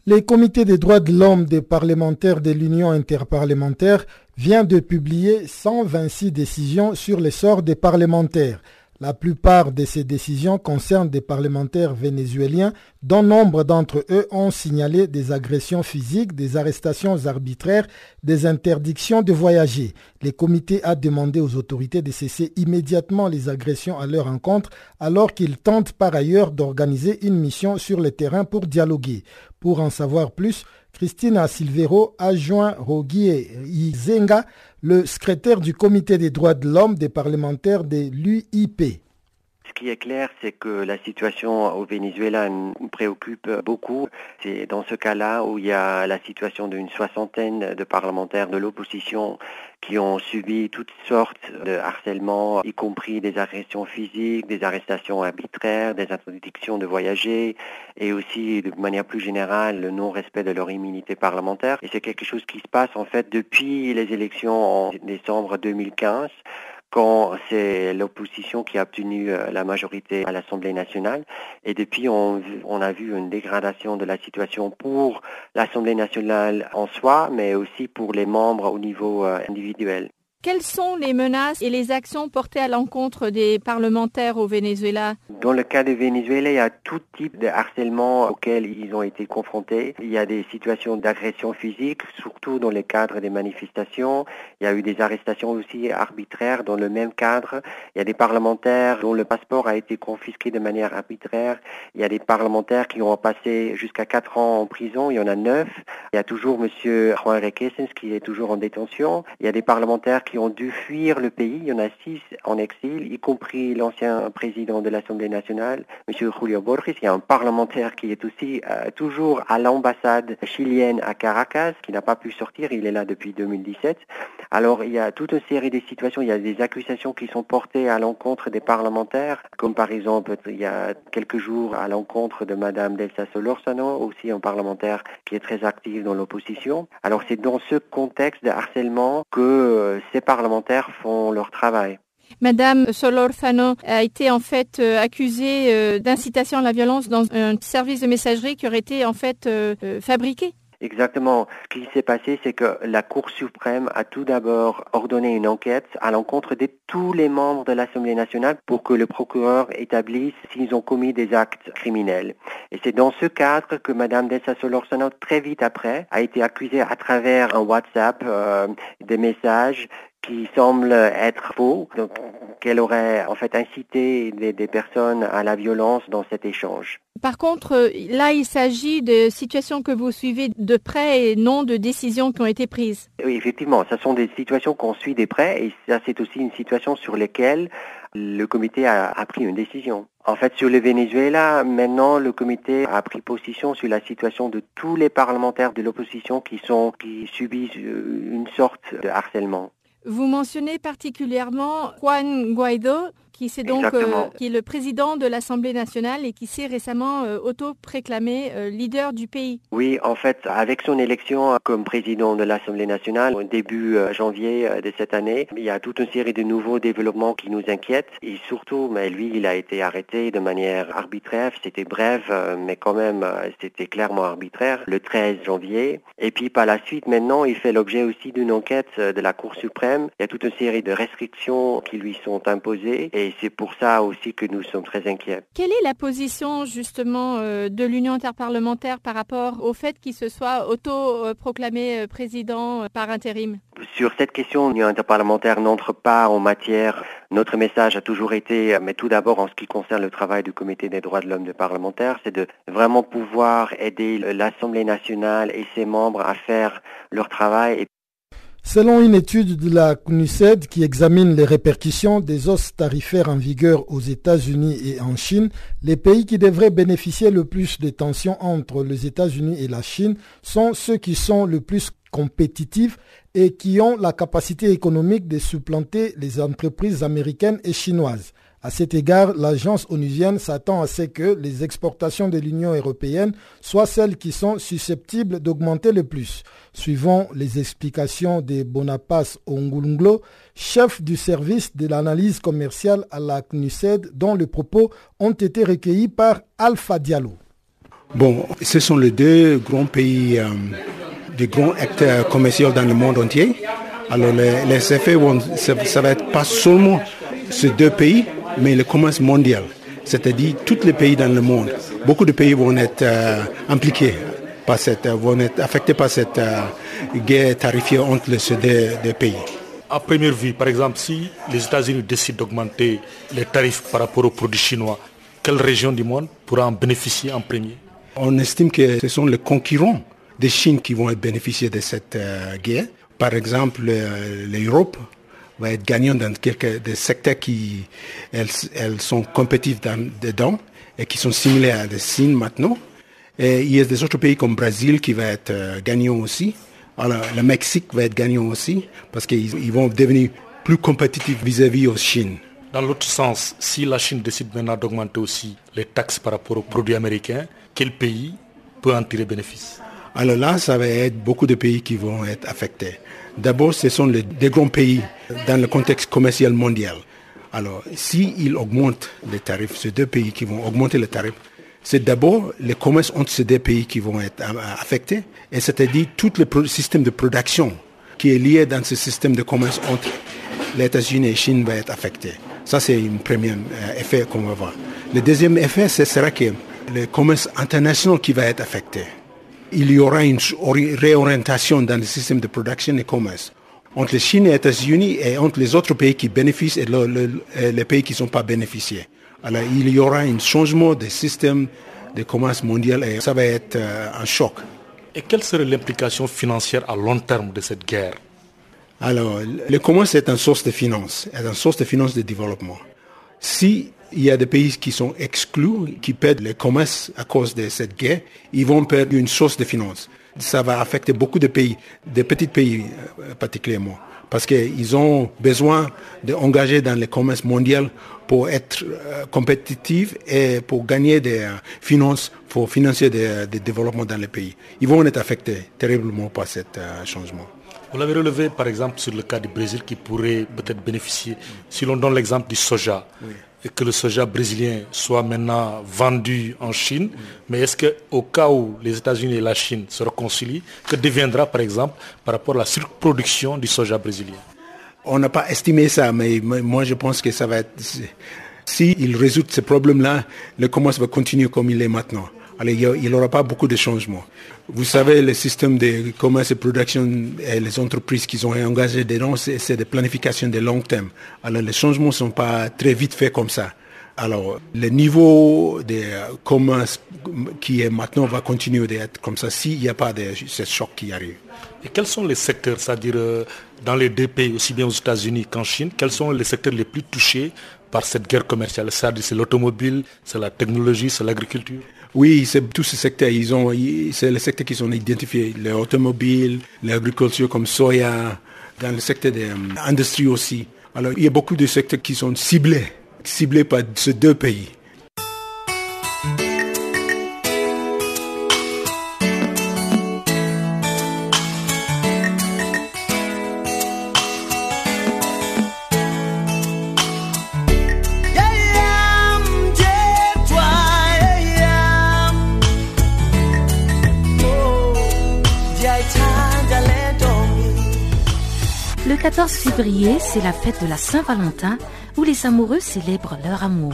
Les comités des droits de l'homme des parlementaires de l'Union interparlementaire vient de publier 126 décisions sur les sorts des parlementaires. La plupart de ces décisions concernent des parlementaires vénézuéliens dont nombre d'entre eux ont signalé des agressions physiques, des arrestations arbitraires, des interdictions de voyager. Le comité a demandé aux autorités de cesser immédiatement les agressions à leur encontre alors qu'ils tentent par ailleurs d'organiser une mission sur le terrain pour dialoguer. Pour en savoir plus, Christina Silvero a joint Rogier Izenga, le secrétaire du comité des droits de l'homme des parlementaires de l'UIP. Ce qui est clair, c'est que la situation au Venezuela nous préoccupe beaucoup. C'est dans ce cas-là où il y a la situation d'une soixantaine de parlementaires de l'opposition qui ont subi toutes sortes de harcèlements, y compris des agressions physiques, des arrestations arbitraires, des interdictions de voyager et aussi de manière plus générale le non-respect de leur immunité parlementaire. Et c'est quelque chose qui se passe en fait depuis les élections en décembre 2015 quand c'est l'opposition qui a obtenu euh, la majorité à l'Assemblée nationale. Et depuis, on, a vu une dégradation de la situation pour l'Assemblée nationale en soi, mais aussi pour les membres au niveau euh, individuel. Quelles sont les menaces et les actions portées à l'encontre des parlementaires au Venezuela Dans le cas du Venezuela, il y a tout type de harcèlement auquel ils ont été confrontés. Il y a des situations d'agression physique, surtout dans le cadre des manifestations. Il y a eu des arrestations aussi arbitraires dans le même cadre. Il y a des parlementaires dont le passeport a été confisqué de manière arbitraire. Il y a des parlementaires qui ont passé jusqu'à quatre ans en prison. Il y en a neuf. Il y a toujours M. Juan Requesens qui est toujours en détention. Il y a des parlementaires ont dû fuir le pays. Il y en a six en exil, y compris l'ancien président de l'Assemblée nationale, M. Julio Borges. Il y a un parlementaire qui est aussi euh, toujours à l'ambassade chilienne à Caracas, qui n'a pas pu sortir. Il est là depuis 2017. Alors, il y a toute une série de situations. Il y a des accusations qui sont portées à l'encontre des parlementaires, comme par exemple, il y a quelques jours à l'encontre de Madame Delsa Solorzano, aussi un parlementaire qui est très actif dans l'opposition. Alors, c'est dans ce contexte de harcèlement que euh, ces parlementaires font leur travail. Madame Solorzano a été en fait euh, accusée euh, d'incitation à la violence dans un service de messagerie qui aurait été en fait euh, fabriqué. Exactement. Ce qui s'est passé, c'est que la Cour suprême a tout d'abord ordonné une enquête à l'encontre de tous les membres de l'Assemblée nationale pour que le procureur établisse s'ils ont commis des actes criminels. Et c'est dans ce cadre que Madame Dessa Solorzano, très vite après, a été accusée à travers un WhatsApp des messages qui semble être faux, donc qu'elle aurait en fait incité des, des, personnes à la violence dans cet échange. Par contre, là, il s'agit de situations que vous suivez de près et non de décisions qui ont été prises. Oui, effectivement, ce sont des situations qu'on suit de près et ça, c'est aussi une situation sur laquelle le comité a, a, pris une décision. En fait, sur le Venezuela, maintenant, le comité a pris position sur la situation de tous les parlementaires de l'opposition qui sont, qui subissent une sorte de harcèlement. Vous mentionnez particulièrement Juan Guaido, qui, est donc, euh, qui est le président de l'Assemblée nationale et qui s'est récemment euh, auto-préclamé euh, leader du pays. Oui, en fait, avec son élection comme président de l'Assemblée nationale au début janvier de cette année, il y a toute une série de nouveaux développements qui nous inquiètent. Et surtout, mais lui, il a été arrêté de manière arbitraire. C'était bref, mais quand même, c'était clairement arbitraire, le 13 janvier. Et puis par la suite, maintenant, il fait l'objet aussi d'une enquête de la Cour suprême. Il y a toute une série de restrictions qui lui sont imposées. Et et c'est pour ça aussi que nous sommes très inquiets. Quelle est la position justement euh, de l'Union interparlementaire par rapport au fait qu'il se soit auto-proclamé euh, président euh, par intérim? Sur cette question, l'Union interparlementaire n'entre pas en matière. Notre message a toujours été, mais tout d'abord en ce qui concerne le travail du Comité des droits de l'homme des parlementaires, c'est de vraiment pouvoir aider l'Assemblée nationale et ses membres à faire leur travail. Selon une étude de la CNUSED qui examine les répercussions des hausses tarifaires en vigueur aux États-Unis et en Chine, les pays qui devraient bénéficier le plus des tensions entre les États-Unis et la Chine sont ceux qui sont le plus compétitifs et qui ont la capacité économique de supplanter les entreprises américaines et chinoises. À cet égard, l'agence onusienne s'attend à ce que les exportations de l'Union européenne soient celles qui sont susceptibles d'augmenter le plus. Suivant les explications de Bonapas Ongulunglo, chef du service de l'analyse commerciale à la CNUSED, dont les propos ont été recueillis par Alpha Diallo. Bon, ce sont les deux grands pays, euh, des grands acteurs commerciaux dans le monde entier. Alors les, effets, ça, ça va être pas seulement ces deux pays, mais le commerce mondial, c'est-à-dire tous les pays dans le monde. Beaucoup de pays vont être euh, impliqués par cette, euh, vont être affectés par cette euh, guerre tarifaire entre ces deux, pays. À première vue, par exemple, si les États-Unis décident d'augmenter les tarifs par rapport aux produits chinois, quelle région du monde pourra en bénéficier en premier? On estime que ce sont les concurrents de Chine qui vont bénéficier de cette guerre. Par exemple, l'Europe va être gagnant dans quelques des secteurs qui elles, sont compétitives dedans et qui sont similaires à la Chine maintenant. Et il y a des autres pays comme Brésil qui va être euh, gagnant aussi. Alors, le Mexique va être gagnant aussi parce qu'ils vont devenir plus compétitifs vis-à-vis -vis Chine. Dans l'autre sens, si la Chine décide maintenant d'augmenter aussi les taxes par rapport aux produits américains, quel pays peut en tirer bénéfice? Alors là, ça va être beaucoup de pays qui vont être affectés. D'abord, ce sont les, des grands pays dans le contexte commercial mondial. Alors, s'ils augmentent les tarifs, ces deux pays qui vont augmenter les tarifs, c'est d'abord les commerces entre ces deux pays qui vont être affectés, et c'est-à-dire tout le système de production qui est lié dans ce système de commerce entre les États-Unis et la Chine va être affecté. Ça, c'est un premier euh, effet qu'on va voir. Le deuxième effet, ce sera que le commerce international qui va être affecté il y aura une réorientation dans le système de production et commerce entre la Chine et les États-Unis et entre les autres pays qui bénéficient et les pays qui ne sont pas bénéficiés. Alors il y aura un changement des systèmes de commerce mondial et ça va être euh, un choc. Et quelle serait l'implication financière à long terme de cette guerre? Alors, le commerce est une source de finance, est une source de finance de développement. Si il y a des pays qui sont exclus, qui perdent le commerce à cause de cette guerre. Ils vont perdre une source de finances. Ça va affecter beaucoup de pays, des petits pays euh, particulièrement, parce qu'ils ont besoin d'engager dans le commerce mondial pour être euh, compétitifs et pour gagner des euh, finances, pour financer des, développements dans les pays. Ils vont être affectés terriblement par ce changement. Vous l'avez relevé par exemple sur le cas du Brésil qui pourrait peut-être bénéficier. Si l'on donne l'exemple du soja, que le soja brésilien soit maintenant vendu en Chine, mais est-ce qu'au cas où les États-Unis et la Chine se réconcilient, que deviendra par exemple par rapport à la surproduction du soja brésilien? On n'a pas estimé ça, mais moi je pense que ça va être... S'ils résout ce problème-là, le commerce va continuer comme il est maintenant il n'y aura pas beaucoup de changements. Vous savez, le système de commerce et production et les entreprises qui ont engagé dedans, c'est des planifications de long terme. Alors les changements ne sont pas très vite faits comme ça. Alors, le niveau de commerce qui est maintenant va continuer d'être comme ça s'il n'y a pas de ce choc qui arrive. Et quels sont les secteurs, c'est-à-dire euh, dans les deux pays, aussi bien aux États-Unis qu'en Chine, quels sont les secteurs les plus touchés par cette guerre commerciale? C'est l'automobile, c'est la technologie, c'est l'agriculture? Oui, c'est tous ces secteurs. Ils ont, c'est les secteurs qui sont identifiés. L'automobile, l'agriculture comme soya, dans le secteur de l'industrie euh, aussi. Alors, il y a beaucoup de secteurs qui sont ciblés, ciblés par ces deux pays. 14 février, c'est la fête de la Saint-Valentin où les amoureux célèbrent leur amour.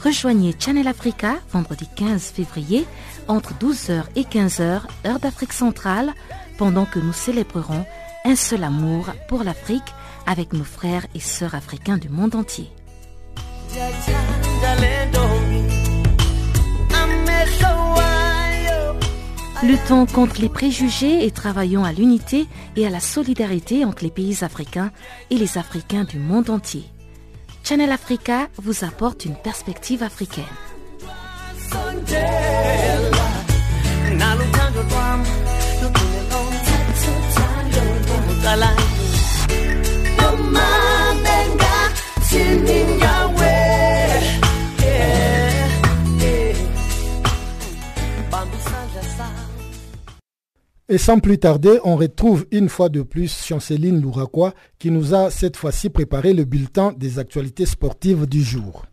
Rejoignez Channel Africa vendredi 15 février entre 12h et 15h, heure d'Afrique centrale, pendant que nous célébrerons un seul amour pour l'Afrique avec nos frères et sœurs africains du monde entier. Luttons contre les préjugés et travaillons à l'unité et à la solidarité entre les pays africains et les Africains du monde entier. Channel Africa vous apporte une perspective africaine. Et sans plus tarder, on retrouve une fois de plus Chanceline Louraquois qui nous a cette fois-ci préparé le bulletin des actualités sportives du jour.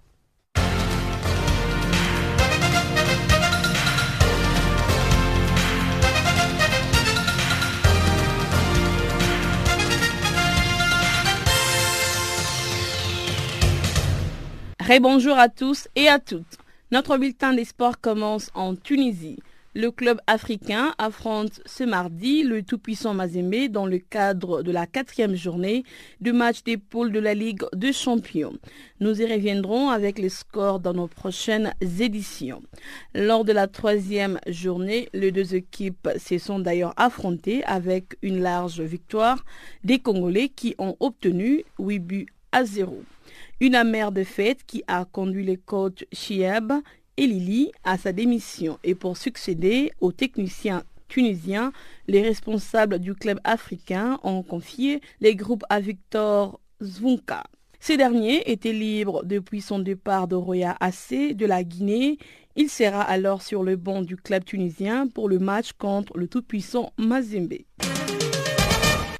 Bonjour à tous et à toutes. Notre bulletin des sports commence en Tunisie. Le club africain affronte ce mardi le tout-puissant Mazembe dans le cadre de la quatrième journée du match des poules de la Ligue des Champions. Nous y reviendrons avec les scores dans nos prochaines éditions. Lors de la troisième journée, les deux équipes se sont d'ailleurs affrontées avec une large victoire des Congolais qui ont obtenu 8 buts à 0. Une amère défaite qui a conduit les coachs Chieb et Lili à sa démission et pour succéder aux techniciens tunisiens, les responsables du club africain ont confié les groupes à Victor Zvunka. Ces derniers étaient libres depuis son départ de Roya AC de la Guinée. Il sera alors sur le banc du club tunisien pour le match contre le tout-puissant Mazembe.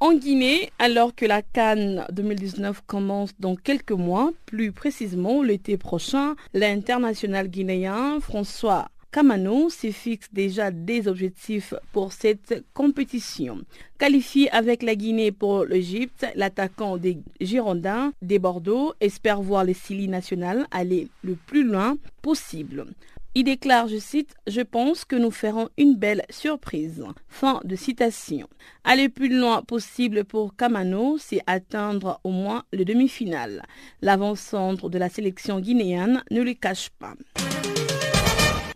En Guinée, alors que la Cannes 2019 commence dans quelques mois, plus précisément l'été prochain, l'international guinéen François Kamano se fixe déjà des objectifs pour cette compétition. Qualifié avec la Guinée pour l'Égypte, l'attaquant des Girondins des Bordeaux espère voir les Silly nationales aller le plus loin possible. Il déclare, je cite, Je pense que nous ferons une belle surprise. Fin de citation. Aller plus loin possible pour Kamano, c'est atteindre au moins le demi-finale. L'avant-centre de la sélection guinéenne ne le cache pas.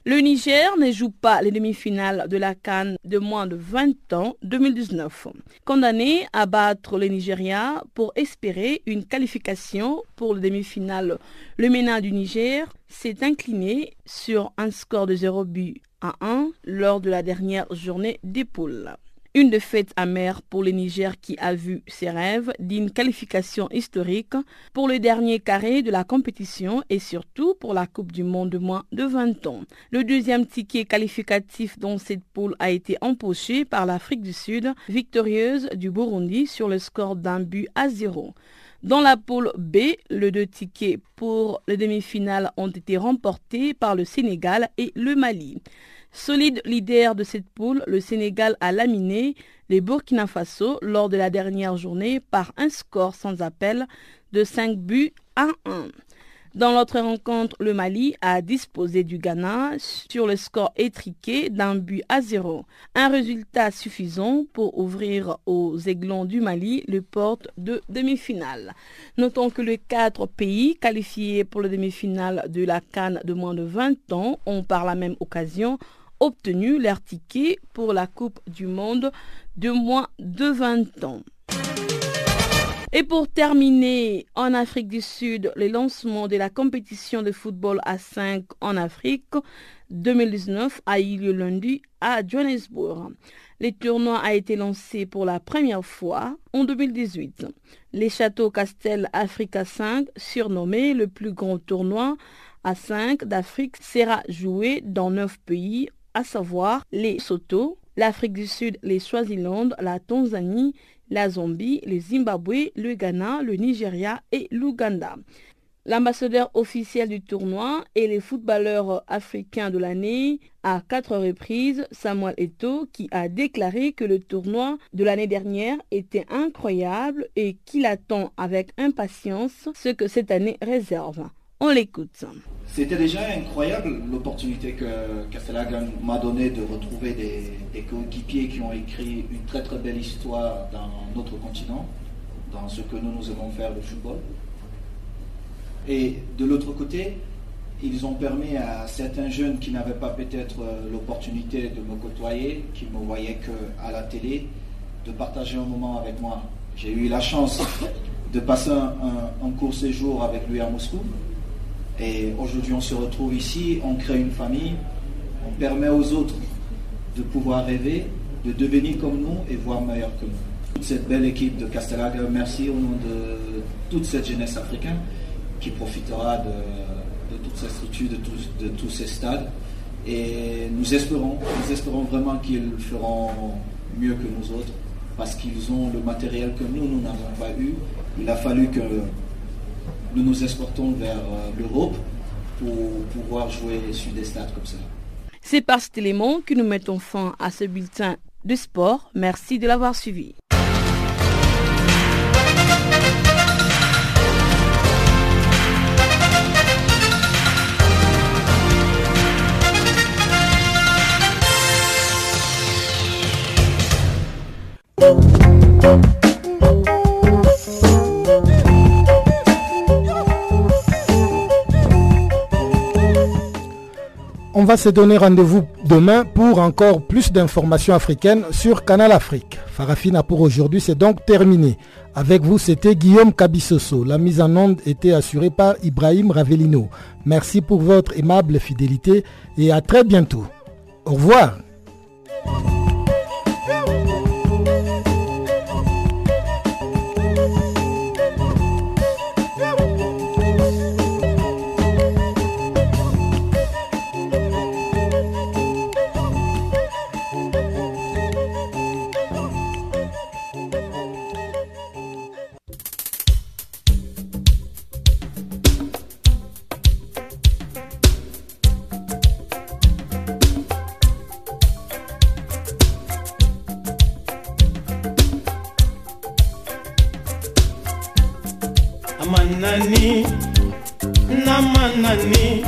Le Niger ne joue pas les demi-finales de la Cannes de moins de 20 ans 2019. Condamné à battre le Nigeria pour espérer une qualification pour les demi-finales, le MENA du Niger s'est incliné sur un score de 0 but à 1 lors de la dernière journée des poules. Une défaite amère pour le Niger qui a vu ses rêves d'une qualification historique pour le dernier carré de la compétition et surtout pour la Coupe du Monde de moins de 20 ans. Le deuxième ticket qualificatif dans cette poule a été empoché par l'Afrique du Sud, victorieuse du Burundi sur le score d'un but à zéro. Dans la poule B, les deux tickets pour les demi-finales ont été remportés par le Sénégal et le Mali. Solide leader de cette poule, le Sénégal a laminé les Burkina Faso lors de la dernière journée par un score sans appel de 5 buts à 1. Dans l'autre rencontre, le Mali a disposé du Ghana sur le score étriqué d'un but à zéro. Un résultat suffisant pour ouvrir aux Aiglons du Mali le porte de demi-finale. Notons que les quatre pays qualifiés pour la demi-finale de la Cannes de moins de 20 ans ont par la même occasion obtenu leur ticket pour la Coupe du Monde de moins de 20 ans. Et pour terminer, en Afrique du Sud, le lancement de la compétition de football à 5 en Afrique 2019 a eu lieu lundi à Johannesburg. Le tournoi a été lancé pour la première fois en 2018. Les Châteaux Castel Africa 5, surnommé le plus grand tournoi à 5 d'Afrique, sera joué dans 9 pays à savoir les Soto, l'Afrique du Sud, les Swaziland, la Tanzanie, la Zambie, le Zimbabwe, le Ghana, le Nigeria et l'Ouganda. L'ambassadeur officiel du tournoi et les footballeurs africains de l'année à quatre reprises, Samuel Eto, qui a déclaré que le tournoi de l'année dernière était incroyable et qu'il attend avec impatience ce que cette année réserve. L'écoute. C'était déjà incroyable l'opportunité que Castellagan m'a donnée de retrouver des, coéquipiers qui ont écrit une très très belle histoire dans notre continent, dans ce que nous nous aimons faire le football. Et de l'autre côté, ils ont permis à certains jeunes qui n'avaient pas peut-être euh, l'opportunité de me côtoyer, qui me voyaient qu'à la télé, de partager un moment avec moi. J'ai eu la chance de passer un court séjour avec lui à Moscou. Et aujourd'hui, on se retrouve ici, on crée une famille, on permet aux autres de pouvoir rêver, de devenir comme nous et voir meilleur que nous. Toute cette belle équipe de Castellaga, merci au nom de toute cette jeunesse africaine qui profitera de, toutes ces structures, de, tous ces stades. Et nous espérons, nous espérons vraiment qu'ils feront mieux que nous autres parce qu'ils ont le matériel que nous, nous n'avons pas eu. Il a fallu que nous nous exportons vers euh, l'Europe pour pouvoir jouer sur des stades comme ça. C'est par cet élément que nous mettons fin à ce bulletin de sport. Merci de l'avoir suivi. On va se donner rendez-vous demain pour encore plus d'informations africaines sur Canal Afrique. Farafina pour aujourd'hui, c'est donc terminé. Avec vous, c'était Guillaume Kabissoso. La mise en onde était assurée par Ibrahim Ravelino. Merci pour votre aimable fidélité et à très bientôt. Au revoir. Namanani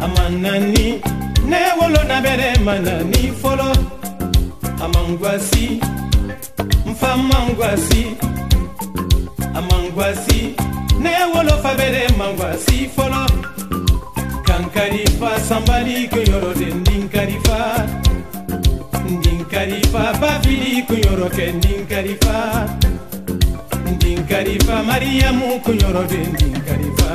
amanani ne wolo na bere manani folo. Amangwasi mfa mangwasi amangwasi ne wolo fa bere mangwasi folo. Kankarifa sambali kunyoro de ndinkarifa ndinkarifa bafili kunyoro ke ndinkarifa ndinkarifa mariyamu kunyorode ndinkarifa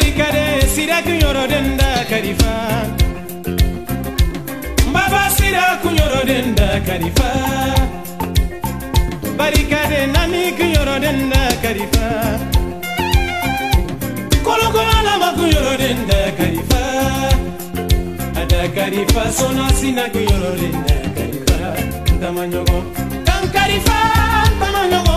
kari kare sira kunyoro denda karifa. Baba sira kunyoro denda karifa. Barikade nami kunyoro denda karifa. Kolokola kolo lama kunyoro denda karifa. Ada karifa sona sina kunyoro denda karifa. Ntamanyogo Kankarifa ntamanyogo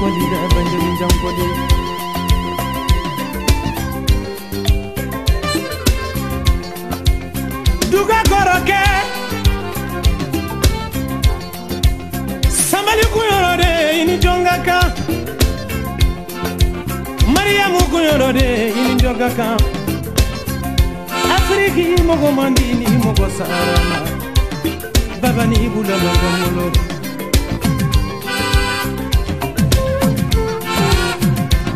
kwadi da Benjamin Jam kwadi Duga koroke Sambali Afriki mogo mandini mogo sarana Baba ni bulalo komolo